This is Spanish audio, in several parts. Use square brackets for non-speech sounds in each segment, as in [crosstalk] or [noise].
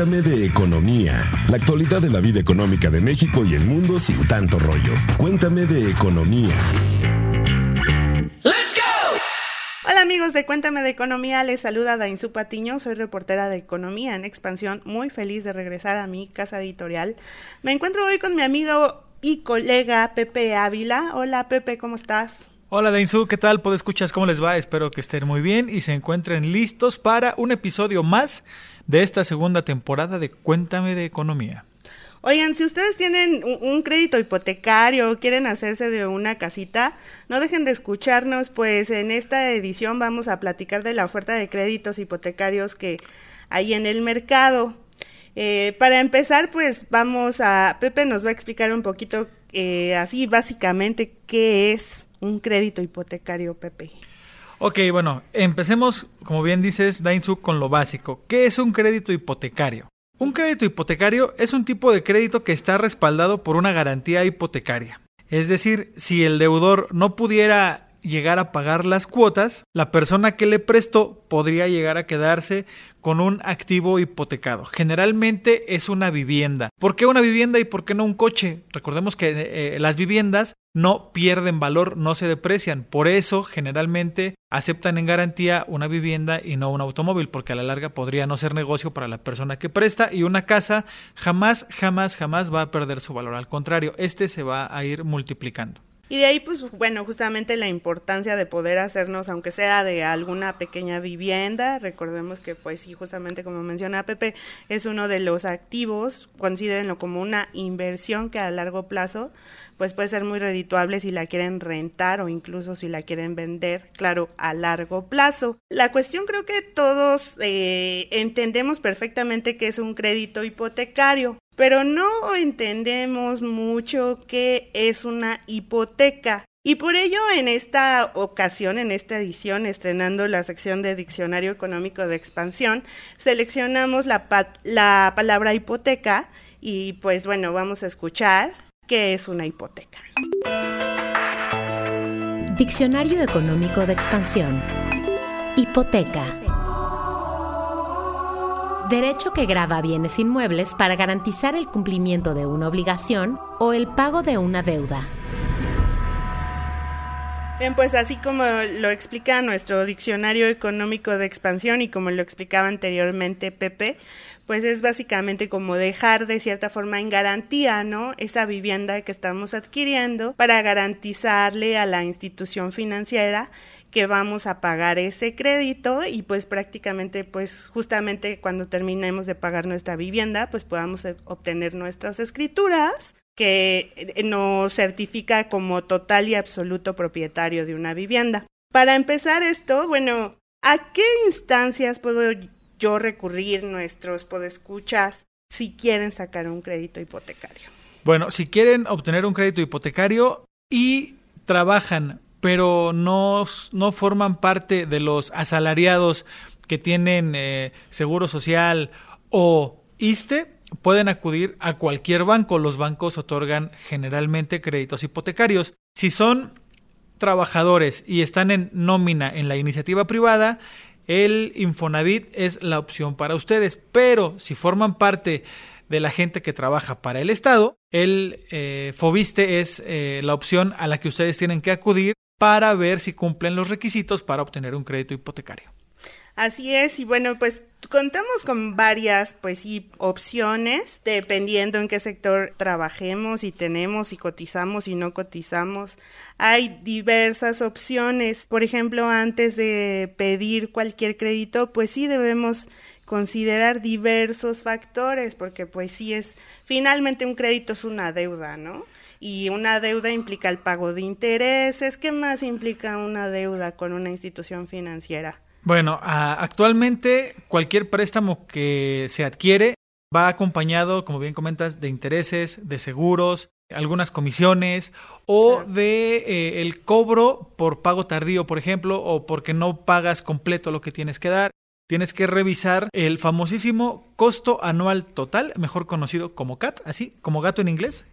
Cuéntame de economía, la actualidad de la vida económica de México y el mundo sin tanto rollo. Cuéntame de economía. Hola amigos de Cuéntame de Economía, les saluda Dainzú Patiño, soy reportera de Economía en Expansión, muy feliz de regresar a mi casa editorial. Me encuentro hoy con mi amigo y colega Pepe Ávila. Hola Pepe, ¿cómo estás? Hola Dainzú, ¿qué tal? ¿Puedo escuchas? ¿Cómo les va? Espero que estén muy bien y se encuentren listos para un episodio más de esta segunda temporada de Cuéntame de Economía. Oigan, si ustedes tienen un crédito hipotecario o quieren hacerse de una casita, no dejen de escucharnos, pues en esta edición vamos a platicar de la oferta de créditos hipotecarios que hay en el mercado. Eh, para empezar, pues vamos a, Pepe nos va a explicar un poquito eh, así básicamente qué es un crédito hipotecario, Pepe. Ok, bueno, empecemos, como bien dices, Dainzu, con lo básico. ¿Qué es un crédito hipotecario? Un crédito hipotecario es un tipo de crédito que está respaldado por una garantía hipotecaria. Es decir, si el deudor no pudiera llegar a pagar las cuotas, la persona que le prestó podría llegar a quedarse con un activo hipotecado. Generalmente es una vivienda. ¿Por qué una vivienda y por qué no un coche? Recordemos que eh, las viviendas no pierden valor, no se deprecian. Por eso, generalmente aceptan en garantía una vivienda y no un automóvil, porque a la larga podría no ser negocio para la persona que presta y una casa jamás, jamás, jamás va a perder su valor. Al contrario, este se va a ir multiplicando. Y de ahí, pues bueno, justamente la importancia de poder hacernos, aunque sea de alguna pequeña vivienda, recordemos que pues sí, justamente como menciona Pepe, es uno de los activos, considérenlo como una inversión que a largo plazo pues puede ser muy redituable si la quieren rentar o incluso si la quieren vender, claro, a largo plazo. La cuestión creo que todos eh, entendemos perfectamente que es un crédito hipotecario, pero no entendemos mucho qué es una hipoteca. Y por ello, en esta ocasión, en esta edición, estrenando la sección de Diccionario Económico de Expansión, seleccionamos la, la palabra hipoteca y pues bueno, vamos a escuchar qué es una hipoteca. Diccionario Económico de Expansión. Hipoteca Derecho que graba bienes inmuebles para garantizar el cumplimiento de una obligación o el pago de una deuda. Bien, pues así como lo explica nuestro diccionario económico de expansión y como lo explicaba anteriormente Pepe, pues es básicamente como dejar de cierta forma en garantía, ¿no? Esa vivienda que estamos adquiriendo para garantizarle a la institución financiera que vamos a pagar ese crédito y pues prácticamente pues justamente cuando terminemos de pagar nuestra vivienda pues podamos e, obtener nuestras escrituras que eh, nos certifica como total y absoluto propietario de una vivienda. Para empezar esto, bueno, ¿a qué instancias puedo yo recurrir nuestros podescuchas si quieren sacar un crédito hipotecario? Bueno, si quieren obtener un crédito hipotecario y trabajan pero no, no forman parte de los asalariados que tienen eh, seguro social o ISTE, pueden acudir a cualquier banco. Los bancos otorgan generalmente créditos hipotecarios. Si son trabajadores y están en nómina en la iniciativa privada, el Infonavit es la opción para ustedes. Pero si forman parte de la gente que trabaja para el Estado, el eh, Fobiste es eh, la opción a la que ustedes tienen que acudir para ver si cumplen los requisitos para obtener un crédito hipotecario. Así es, y bueno, pues contamos con varias, pues opciones, dependiendo en qué sector trabajemos, y tenemos, y cotizamos, y no cotizamos. Hay diversas opciones. Por ejemplo, antes de pedir cualquier crédito, pues sí debemos considerar diversos factores, porque pues sí es, finalmente un crédito es una deuda, ¿no? Y una deuda implica el pago de intereses. ¿Qué más implica una deuda con una institución financiera? Bueno, actualmente cualquier préstamo que se adquiere va acompañado, como bien comentas, de intereses, de seguros, algunas comisiones o de eh, el cobro por pago tardío, por ejemplo, o porque no pagas completo lo que tienes que dar. Tienes que revisar el famosísimo costo anual total, mejor conocido como CAT, así como gato en inglés,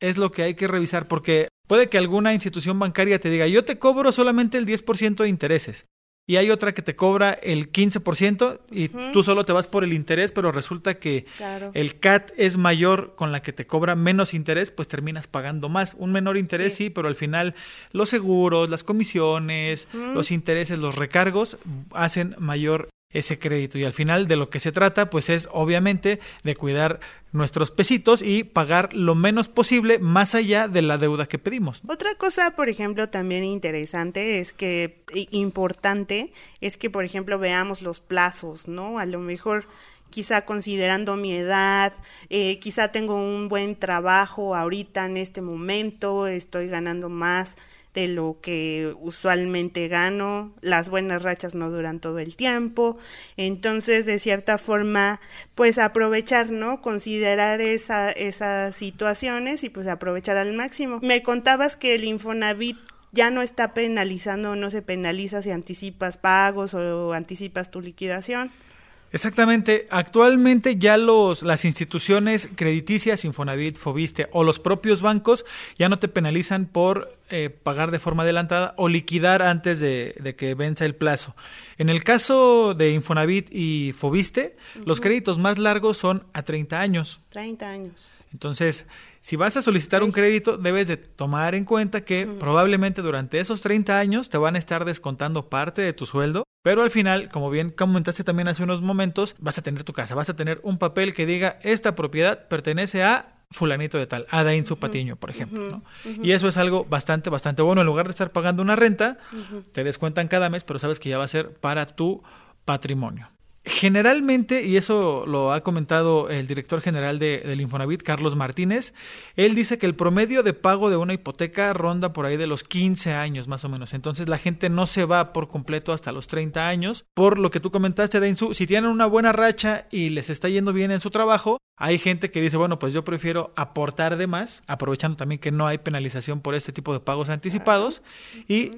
es lo que hay que revisar porque puede que alguna institución bancaria te diga, yo te cobro solamente el 10% de intereses. y hay otra que te cobra el 15% y tú solo te vas por el interés, pero resulta que Claro. el CAT es mayor con la que te cobra menos interés, pues terminas pagando más. Un menor interés sí, Sí. pero al final los seguros, las comisiones, los intereses, los recargos hacen mayor ese crédito y al final de lo que se trata pues es obviamente de cuidar nuestros pesitos y pagar lo menos posible más allá de la deuda que pedimos. Otra cosa, por ejemplo, también interesante es que, importante, es que, por ejemplo, veamos los plazos, ¿no? A lo mejor, quizá considerando mi edad, eh, quizá tengo un buen trabajo ahorita en este momento, estoy ganando más de lo que usualmente gano, las buenas rachas no duran todo el tiempo, entonces de cierta forma pues aprovechar, ¿no? Considerar esa, esas situaciones y pues aprovechar al máximo. Me contabas que el Infonavit ya no está penalizando, no se penaliza si anticipas pagos o anticipas tu liquidación. Exactamente. Actualmente ya los, las instituciones crediticias, Infonavit, Fobiste o los propios bancos ya no te penalizan por eh, pagar de forma adelantada o liquidar antes de, de que venza el plazo. En el caso de Infonavit y Fobiste, los créditos más largos son a 30 años. 30 años. Entonces, si vas a solicitar un crédito, debes de tomar en cuenta que probablemente durante esos 30 años te van a estar descontando parte de tu sueldo, pero al final, como bien comentaste también hace unos momentos, vas a tener tu casa, vas a tener un papel que diga esta propiedad pertenece a fulanito de tal, a Dainzu Patiño, por ejemplo, ¿no? Y eso es algo bastante, bastante bueno. En lugar de estar pagando una renta, te descuentan cada mes, pero sabes que ya va a ser para tu patrimonio. Generalmente, y eso lo ha comentado el director general de, del Infonavit, Carlos Martínez, él dice que el promedio de pago de una hipoteca ronda por ahí de los 15 años más o menos. Entonces la gente no se va por completo hasta los 30 años. Por lo que tú comentaste, Dainzu, si tienen una buena racha y les está yendo bien en su trabajo, hay gente que dice, bueno, pues yo prefiero aportar de más, aprovechando también que no hay penalización por este tipo de pagos anticipados y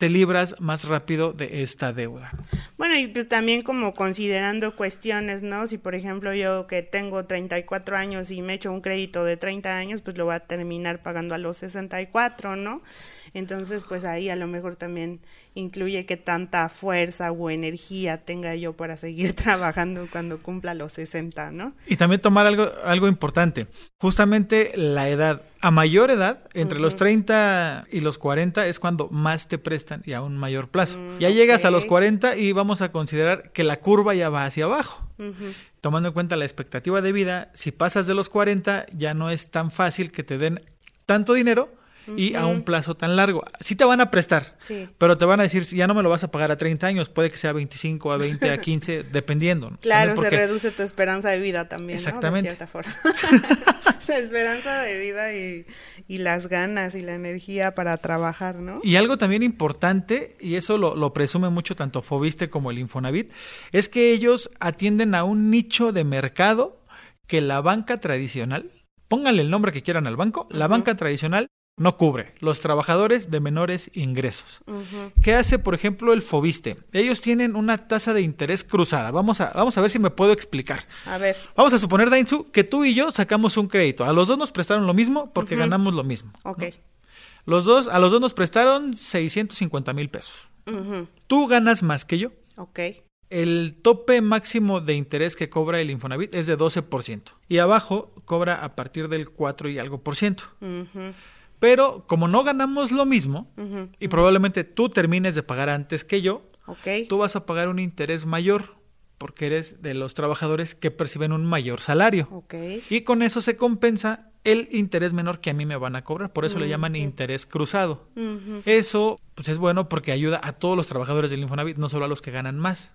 te libras más rápido de esta deuda. Bueno, y pues también como considerando cuestiones, ¿no? Si por ejemplo yo que tengo 34 años y me echo un crédito de 30 años, pues lo voy a terminar pagando a los 64, ¿no? Entonces, pues ahí a lo mejor también incluye que tanta fuerza o energía tenga yo para seguir [laughs] trabajando cuando cumpla los 60, ¿no? Y también tomar algo, algo importante, justamente la edad. A mayor edad, entre los 30 y los 40 es cuando más te prestan y a un mayor plazo. ya llegas a los ok. 40 y vamos a considerar que la curva ya va hacia abajo. Tomando en cuenta la expectativa de vida, si pasas de los 40 ya no es tan fácil que te den tanto dinero y a un plazo tan largo. Sí te van a prestar, Sí. pero te van a decir, ya no me lo vas a pagar a 30 años, puede que sea a 25, a 20, a 15, dependiendo. ¿no? Claro, se reduce tu esperanza de vida también, Exactamente. ¿no? De cierta forma. [laughs] la esperanza de vida y, y las ganas y la energía para trabajar, ¿no? Y algo también importante, y eso lo, lo presume mucho tanto Fobiste como el Infonavit, es que ellos atienden a un nicho de mercado que la banca tradicional, pónganle el nombre que quieran al banco, la banca tradicional no cubre, los trabajadores de menores ingresos. ¿Qué hace, por ejemplo, el Fobiste? Ellos tienen una tasa de interés cruzada. Vamos a, vamos a ver si me puedo explicar. A ver, Vamos a suponer, Dainzu, que tú y yo sacamos un crédito. A los dos nos prestaron lo mismo porque ganamos lo mismo. ok. Los dos, a los dos nos prestaron 650 mil pesos. Tú ganas más que yo. Ok. El tope máximo de interés que cobra el Infonavit es de 12%. Y abajo cobra a partir del 4 y algo por ciento. Ujú. Pero como no ganamos lo mismo, y probablemente tú termines de pagar antes que yo, tú vas a pagar un interés mayor porque eres de los trabajadores que perciben un mayor salario. Ok. Y con eso se compensa el interés menor que a mí me van a cobrar. Por eso le llaman Ujú. interés cruzado. Eso pues es bueno porque ayuda a todos los trabajadores del Infonavit, no solo a los que ganan más.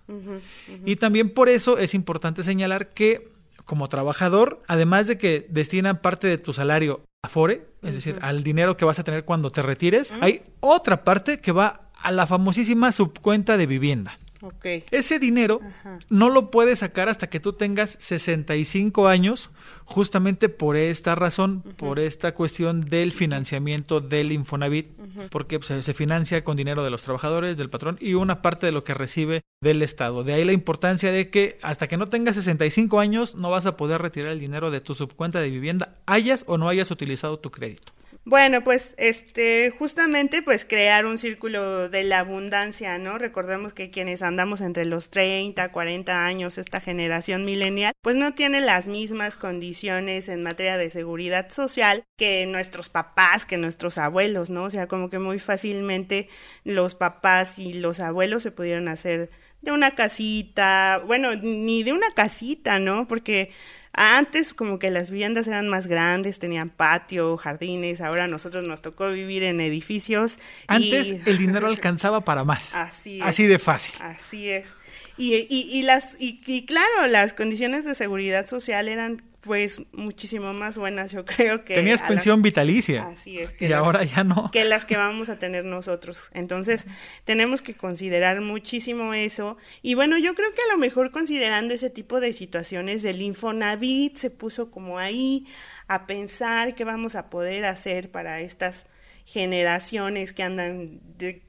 Y también por eso es importante señalar que como trabajador, además de que destinan parte de tu salario a Fore, es decir, al dinero que vas a tener cuando te retires, hay otra parte que va a la famosísima subcuenta de vivienda. Ok. Ese dinero Ajá. no lo puedes sacar hasta que tú tengas 65 años, justamente por esta razón, por esta cuestión del financiamiento del Infonavit, porque pues, se financia con dinero de los trabajadores, del patrón y una parte de lo que recibe del Estado. De ahí la importancia de que hasta que no tengas 65 años no vas a poder retirar el dinero de tu subcuenta de vivienda, hayas o no hayas utilizado tu crédito. Bueno, pues este justamente pues crear un círculo de la abundancia, ¿no? Recordemos que quienes andamos entre los 30, 40 años, esta generación milenial, pues no tiene las mismas condiciones en materia de seguridad social que nuestros papás, que nuestros abuelos, ¿no? O sea, como que muy fácilmente los papás y los abuelos se pudieron hacer de una casita, bueno, ni de una casita, ¿no? Porque antes como que las viviendas eran más grandes, tenían patio, jardines, ahora a nosotros nos tocó vivir en edificios. Antes el [laughs] dinero alcanzaba para más. Así es. Así de fácil. Así es. Y, y, y las, y, claro, las condiciones de seguridad social eran pues muchísimo más buenas, yo [laughs] creo que... Tenías pensión vitalicia. Así es. y ahora ya no. Que las que vamos a tener nosotros. Entonces, tenemos que considerar muchísimo eso. Y bueno, yo creo que a lo mejor considerando ese tipo de situaciones, el Infonavit se puso como ahí a pensar qué vamos a poder hacer para estas generaciones que andan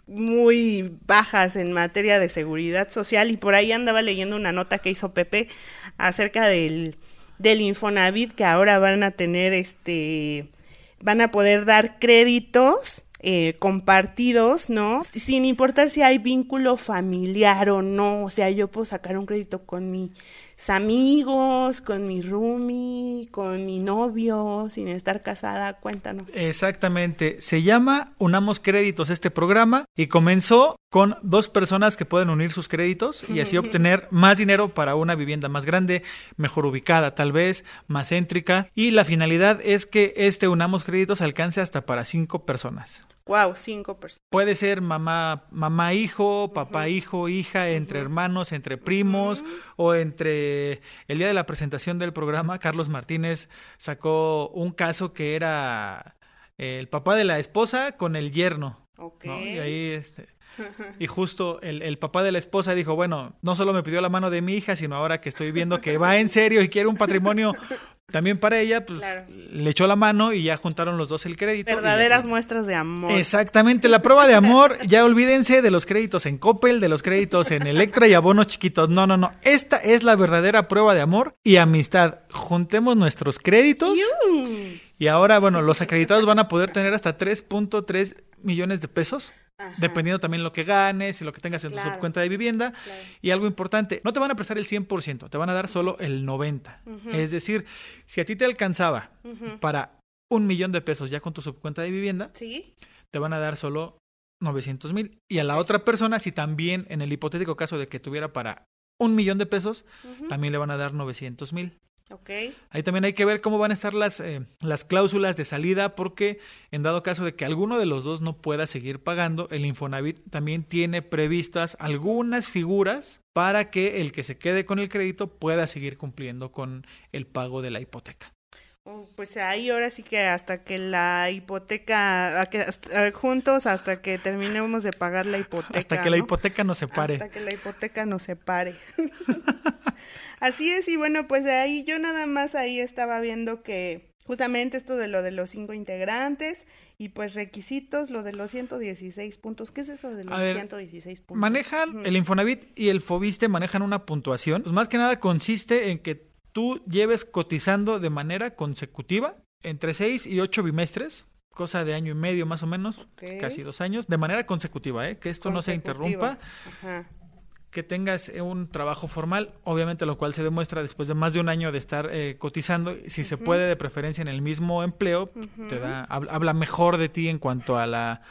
muy bajas en materia de seguridad social y por ahí andaba leyendo una nota que hizo Pepe acerca del del Infonavit que ahora van a tener este van a poder dar créditos eh, compartidos, ¿no? Sin importar si hay vínculo familiar o no, o sea, yo puedo sacar un crédito con mis amigos, con mi roomie, con mi novio, sin estar casada, cuéntanos. Exactamente, se llama Unamos Créditos este programa y comenzó con dos personas que pueden unir sus créditos y así obtener más dinero para una vivienda más grande, mejor ubicada tal vez, más céntrica y la finalidad es que este Unamos Créditos alcance hasta para cinco personas. Wow, cinco personas. Puede ser mamá, mamá, hijo, papá, hijo, hija, entre hermanos, entre primos, o entre el día de la presentación del programa, Carlos Martínez sacó un caso que era el papá de la esposa con el yerno. Okay. ¿no? Y ahí este. [laughs] Y justo el, el, papá de la esposa dijo, bueno, no solo me pidió la mano de mi hija, sino ahora que estoy viendo que va en serio y quiere un patrimonio también para ella, pues claro. le echó la mano y ya juntaron los dos el crédito. Verdaderas ya... muestras de amor. Exactamente, la prueba de amor, [laughs] ya olvídense de los créditos en Coppel, de los créditos en Electra y abonos chiquitos. No, no, no. Esta es la verdadera prueba de amor y amistad. Juntemos nuestros créditos. ¡Yu! Y ahora, bueno, los acreditados van a poder tener hasta 3.3 millones de pesos. Ajá. Dependiendo también lo que ganes y lo que tengas en Claro. tu subcuenta de vivienda. Claro. Y algo importante, no te van a prestar el 100%, te van a dar solo el 90%. Ujú. Es decir, si a ti te alcanzaba para un millón de pesos ya con tu subcuenta de vivienda, ¿Sí? te van a dar solo 900 mil. Y a la otra persona, si también en el hipotético caso de que tuviera para un millón de pesos, también le van a dar 900 mil. Ahí también hay que ver cómo van a estar las, eh, las cláusulas de salida, porque en dado caso de que alguno de los dos no pueda seguir pagando, el Infonavit también tiene previstas algunas figuras para que el que se quede con el crédito pueda seguir cumpliendo con el pago de la hipoteca. Oh, Pues ahí ahora sí que hasta que la hipoteca, hasta- juntos hasta que terminemos de pagar la [laughs] hipoteca. Hasta que la ¿no? hipoteca nos separe. Hasta que la hipoteca nos separe. [laughs] Así es, y bueno, pues ahí yo nada más ahí estaba viendo que justamente esto de lo de los cinco integrantes y pues requisitos, lo de los 116 puntos. ¿Qué es eso de los A ver, 116 puntos? Manejan, el Infonavit y el Fobiste manejan una puntuación. Pues más que nada consiste en que tú lleves cotizando de manera consecutiva entre seis y ocho bimestres, cosa de año y medio más o menos, casi dos años, de manera consecutiva, ¿eh? que esto no se interrumpa, Ajá. Que tengas eh, un trabajo formal, obviamente lo cual se demuestra después de más de un año de estar eh, cotizando, si se puede de preferencia en el mismo empleo, te da, habla, mejor de ti en cuanto a la,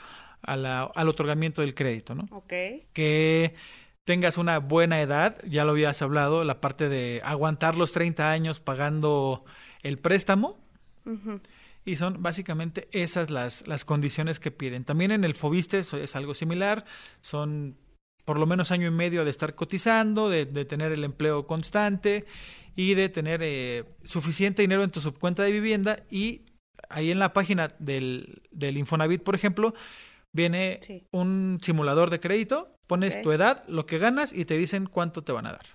a la- al otorgamiento del crédito, ¿no? Ok. que tengas una buena edad, ya lo habías hablado, la parte de aguantar los 30 años pagando el préstamo, y son básicamente esas las, las condiciones que piden. También en el Fobiste es algo similar, son por lo menos año y medio de estar cotizando, de, de tener el empleo constante y de tener eh, suficiente dinero en tu subcuenta de vivienda y ahí en la página del, del Infonavit, por ejemplo, viene Sí. un simulador de crédito, pones tu edad, lo que ganas y te dicen cuánto te van a dar.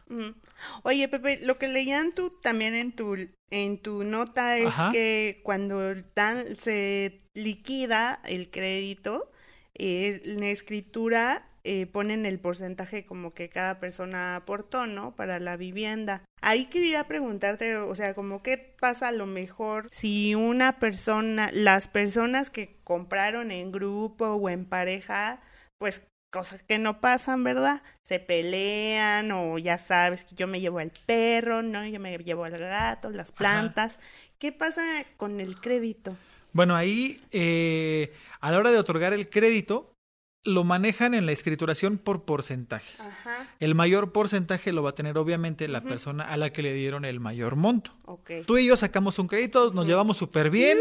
Oye, Pepe, lo que leían tú también en tu en tu nota es Ajá. que cuando dan, se liquida el crédito, eh, en la escritura eh, ponen el porcentaje como que cada persona aportó, ¿no? Para la vivienda. Ahí quería preguntarte, o sea, como qué pasa a lo mejor si una persona, las personas que compraron en grupo o en pareja, pues cosas que no pasan, ¿verdad? Se pelean o ya sabes que yo me llevo al perro, ¿no? Yo me llevo al gato, las plantas. ¿Qué pasa con el crédito? Bueno, ahí eh, a la hora de otorgar el crédito, lo manejan en la escrituración por porcentajes. Ajá. El mayor porcentaje lo va a tener obviamente la persona a la que le dieron el mayor monto. Tú y yo sacamos un crédito, nos llevamos súper bien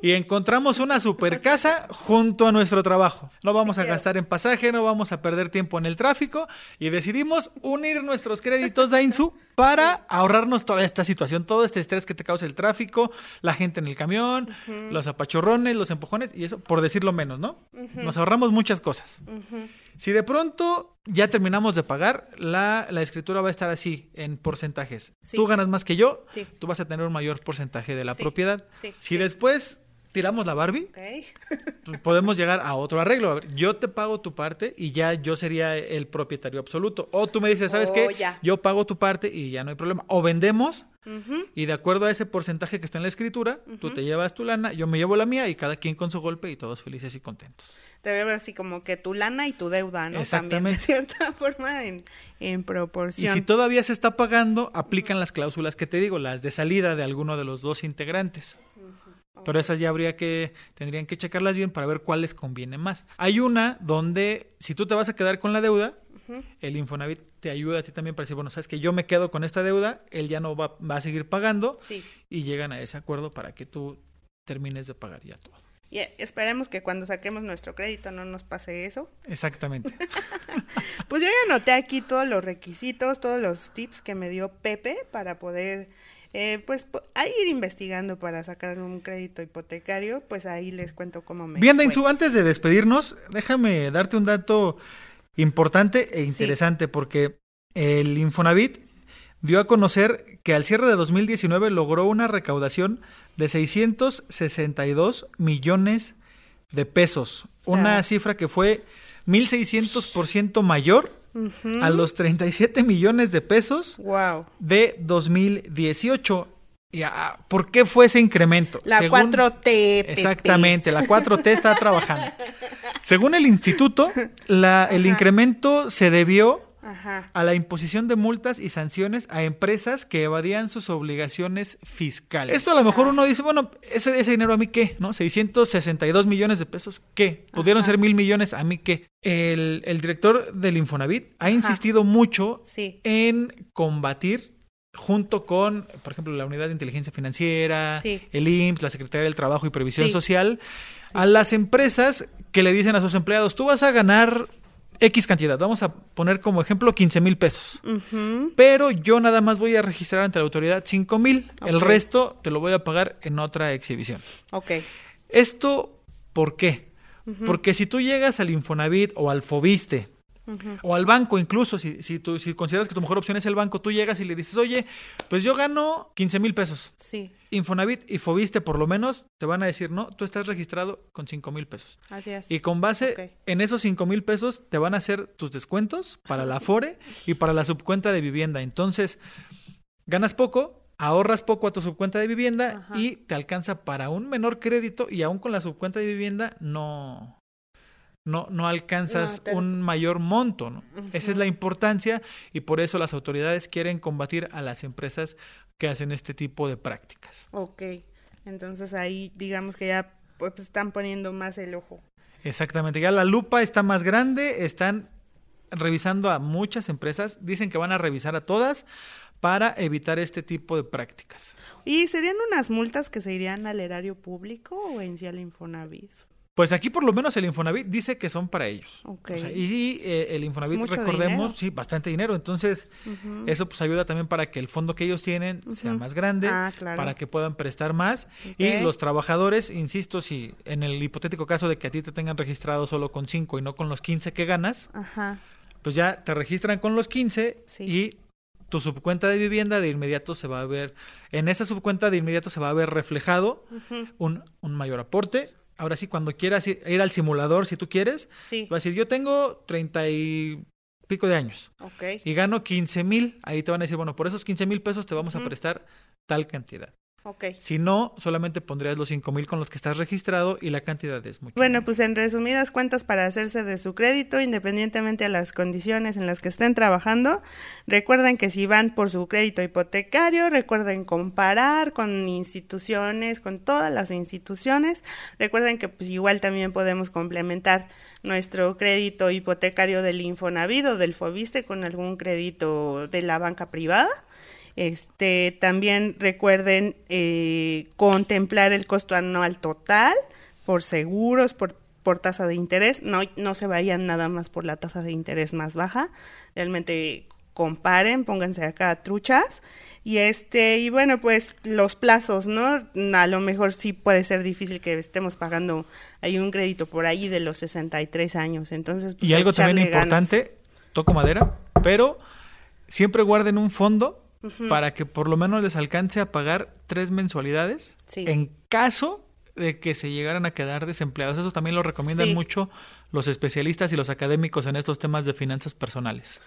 y encontramos una super casa junto a nuestro trabajo. No vamos a gastar en pasaje, no vamos a perder tiempo en el tráfico y decidimos unir nuestros créditos Dainzu para ahorrarnos toda esta situación, todo este estrés que te causa el tráfico, la gente en el camión, los apachorrones, los empujones y eso, por decirlo menos, ¿no? Nos ahorramos muchas cosas. Si de pronto ya terminamos de pagar, la, la escritura va a estar así, en porcentajes. Sí. Tú ganas más que yo, Sí. tú vas a tener un mayor porcentaje de la propiedad. Sí. Si después tiramos la Barbie, [laughs] pues podemos llegar a otro arreglo. A ver, yo te pago tu parte y ya yo sería el propietario absoluto. O tú me dices, ¿sabes Oh, qué? ya. Yo pago tu parte y ya no hay problema. O vendemos Ujú. y de acuerdo a ese porcentaje que está en la escritura, tú te llevas tu lana, yo me llevo la mía y cada quien con su golpe y todos felices y contentos. Te veo así como que tu lana y tu deuda, ¿no? También, de Exactamente. [laughs] cierta forma, en, en Y proporción. si todavía se está pagando, aplican las cláusulas que te digo, las de salida de alguno de los dos integrantes. Pero esas ya habría que, tendrían que checarlas bien para ver cuál les conviene más. Hay una donde si tú te vas a quedar con la deuda, el Infonavit te ayuda a ti también para decir, bueno, sabes que yo me quedo con esta deuda, él ya no va, va a seguir pagando Sí. y llegan a ese acuerdo para que tú termines de pagar ya todo. Y eh, esperemos que cuando saquemos nuestro crédito no nos pase eso. Exactamente. [laughs] Pues yo ya anoté aquí todos los requisitos, todos los tips que me dio Pepe para poder, eh, pues, ahí ir investigando para sacar un crédito hipotecario. Pues ahí les cuento cómo me Bien, fue. Dainzu, antes de despedirnos, déjame darte un dato importante e interesante, porque el Infonavit dio a conocer que al cierre de 2019 logró una recaudación de 662 millones de pesos, una cifra que fue 1.600% mayor Ujú. a los 37 millones de pesos Wow. de 2018. Y, ah, ¿Por qué fue ese incremento? La Según- 4T. Pepe. Exactamente, la 4T está trabajando. [laughs] Según el instituto, la- el Ajá. incremento se debió Ajá. a la imposición de multas y sanciones a empresas que evadían sus obligaciones fiscales. Esto a lo mejor uno dice, bueno, ese, ese dinero a mí qué, ¿no? 662 millones de pesos, ¿qué? Pudieron Ajá. ser mil millones, ¿a mí qué? El, el director del Infonavit ha insistido mucho Sí. en combatir junto con, por ejemplo, la Unidad de Inteligencia Financiera, Sí. el IMSS, la Secretaría del Trabajo y Previsión Sí. Social, a las empresas que le dicen a sus empleados, tú vas a ganar X cantidad, vamos a poner como ejemplo 15 mil pesos, pero yo nada más voy a registrar ante la autoridad 5 mil, el resto te lo voy a pagar en otra exhibición. Ok. ¿Esto por qué? Porque si tú llegas al Infonavit o al Fobiste, O al banco incluso, si, si, tú, si consideras que tu mejor opción es el banco, tú llegas y le dices, oye, pues yo gano 15 mil pesos. Sí. Infonavit y Fobiste por lo menos te van a decir, no, tú estás registrado con 5 mil pesos. Así es. Y con base en esos 5 mil pesos te van a hacer tus descuentos para la Afore [laughs] y para la subcuenta de vivienda. Entonces, ganas poco, ahorras poco a tu subcuenta de vivienda Ajá. y te alcanza para un menor crédito y aún con la subcuenta de vivienda no, no, no alcanzas No, un mayor monto. ¿no? Esa es la importancia y por eso las autoridades quieren combatir a las empresas que hacen este tipo de prácticas. Ok. Entonces ahí digamos que ya pues están poniendo más el ojo. Exactamente, ya la lupa está más grande, están revisando a muchas empresas, dicen que van a revisar a todas para evitar este tipo de prácticas. ¿Y serían unas multas que se irían al erario público o en sí al Infonavit? Pues aquí por lo menos el Infonavit dice que son para ellos. Ok. O sea, y eh, el Infonavit, recordemos, dinero. sí, bastante dinero. Entonces, eso pues ayuda también para que el fondo que ellos tienen sea más grande, Ah, claro. para que puedan prestar más. Y los trabajadores, insisto, si en el hipotético caso de que a ti te tengan registrado solo con 5 y no con los 15 que ganas, Ajá. pues ya te registran con los 15 Sí. y tu subcuenta de vivienda de inmediato se va a ver, en esa subcuenta de inmediato se va a ver reflejado un, un mayor aporte ahora sí, cuando quieras ir al simulador, si tú quieres, Sí, va a decir, yo tengo 30 y pico de años ok. y gano 15 mil, ahí te van a decir, bueno, por esos 15 mil pesos te vamos a prestar tal cantidad. Si no, solamente pondrías los 5 mil con los que estás registrado y la cantidad es mucho. Bueno, pues en resumidas cuentas, para hacerse de su crédito, independientemente a las condiciones en las que estén trabajando, recuerden que si van por su crédito hipotecario, recuerden comparar con instituciones, con todas las instituciones. Recuerden que pues igual también podemos complementar nuestro crédito hipotecario del Infonavit o del Fobiste con algún crédito de la banca privada. Este, también recuerden eh, contemplar el costo anual total por seguros, por, por tasa de interés. No, no se vayan nada más por la tasa de interés más baja. Realmente comparen, pónganse acá truchas. Y este, y bueno, pues los plazos, ¿no? A lo mejor sí puede ser difícil que estemos pagando hay un crédito por ahí de los 63 años. Entonces, pues, y algo también ganas. importante, toco madera, pero siempre guarden un fondo para que por lo menos les alcance a pagar tres mensualidades Sí. en caso de que se llegaran a quedar desempleados. Eso también lo recomiendan Sí. mucho los especialistas y los académicos en estos temas de finanzas personales.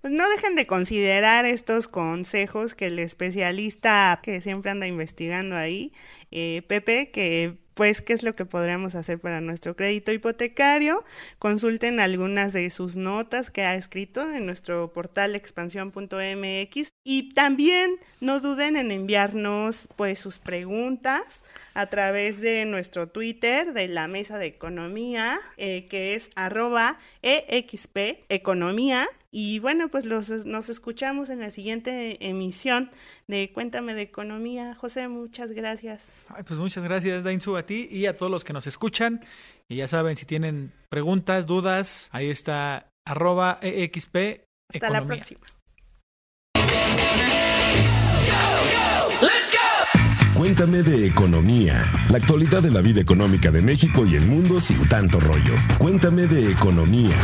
Pues no dejen de considerar estos consejos que el especialista que siempre anda investigando ahí, eh, Pepe, que pues qué es lo que podríamos hacer para nuestro crédito hipotecario. Consulten algunas de sus notas que ha escrito en nuestro portal expansión.mx y también no duden en enviarnos pues sus preguntas a través de nuestro Twitter de la Mesa de Economía, eh, que es arroba EXP Economía. Y bueno, pues los, nos escuchamos en la siguiente emisión de Cuéntame de Economía. José, muchas gracias. Ay, pues muchas gracias, Dainzu, a ti y a todos los que nos escuchan. Y ya saben, si tienen preguntas, dudas, ahí está arroba EXP Hasta la próxima. Cuéntame de economía, la actualidad de la vida económica de México y el mundo sin tanto rollo. Cuéntame de economía.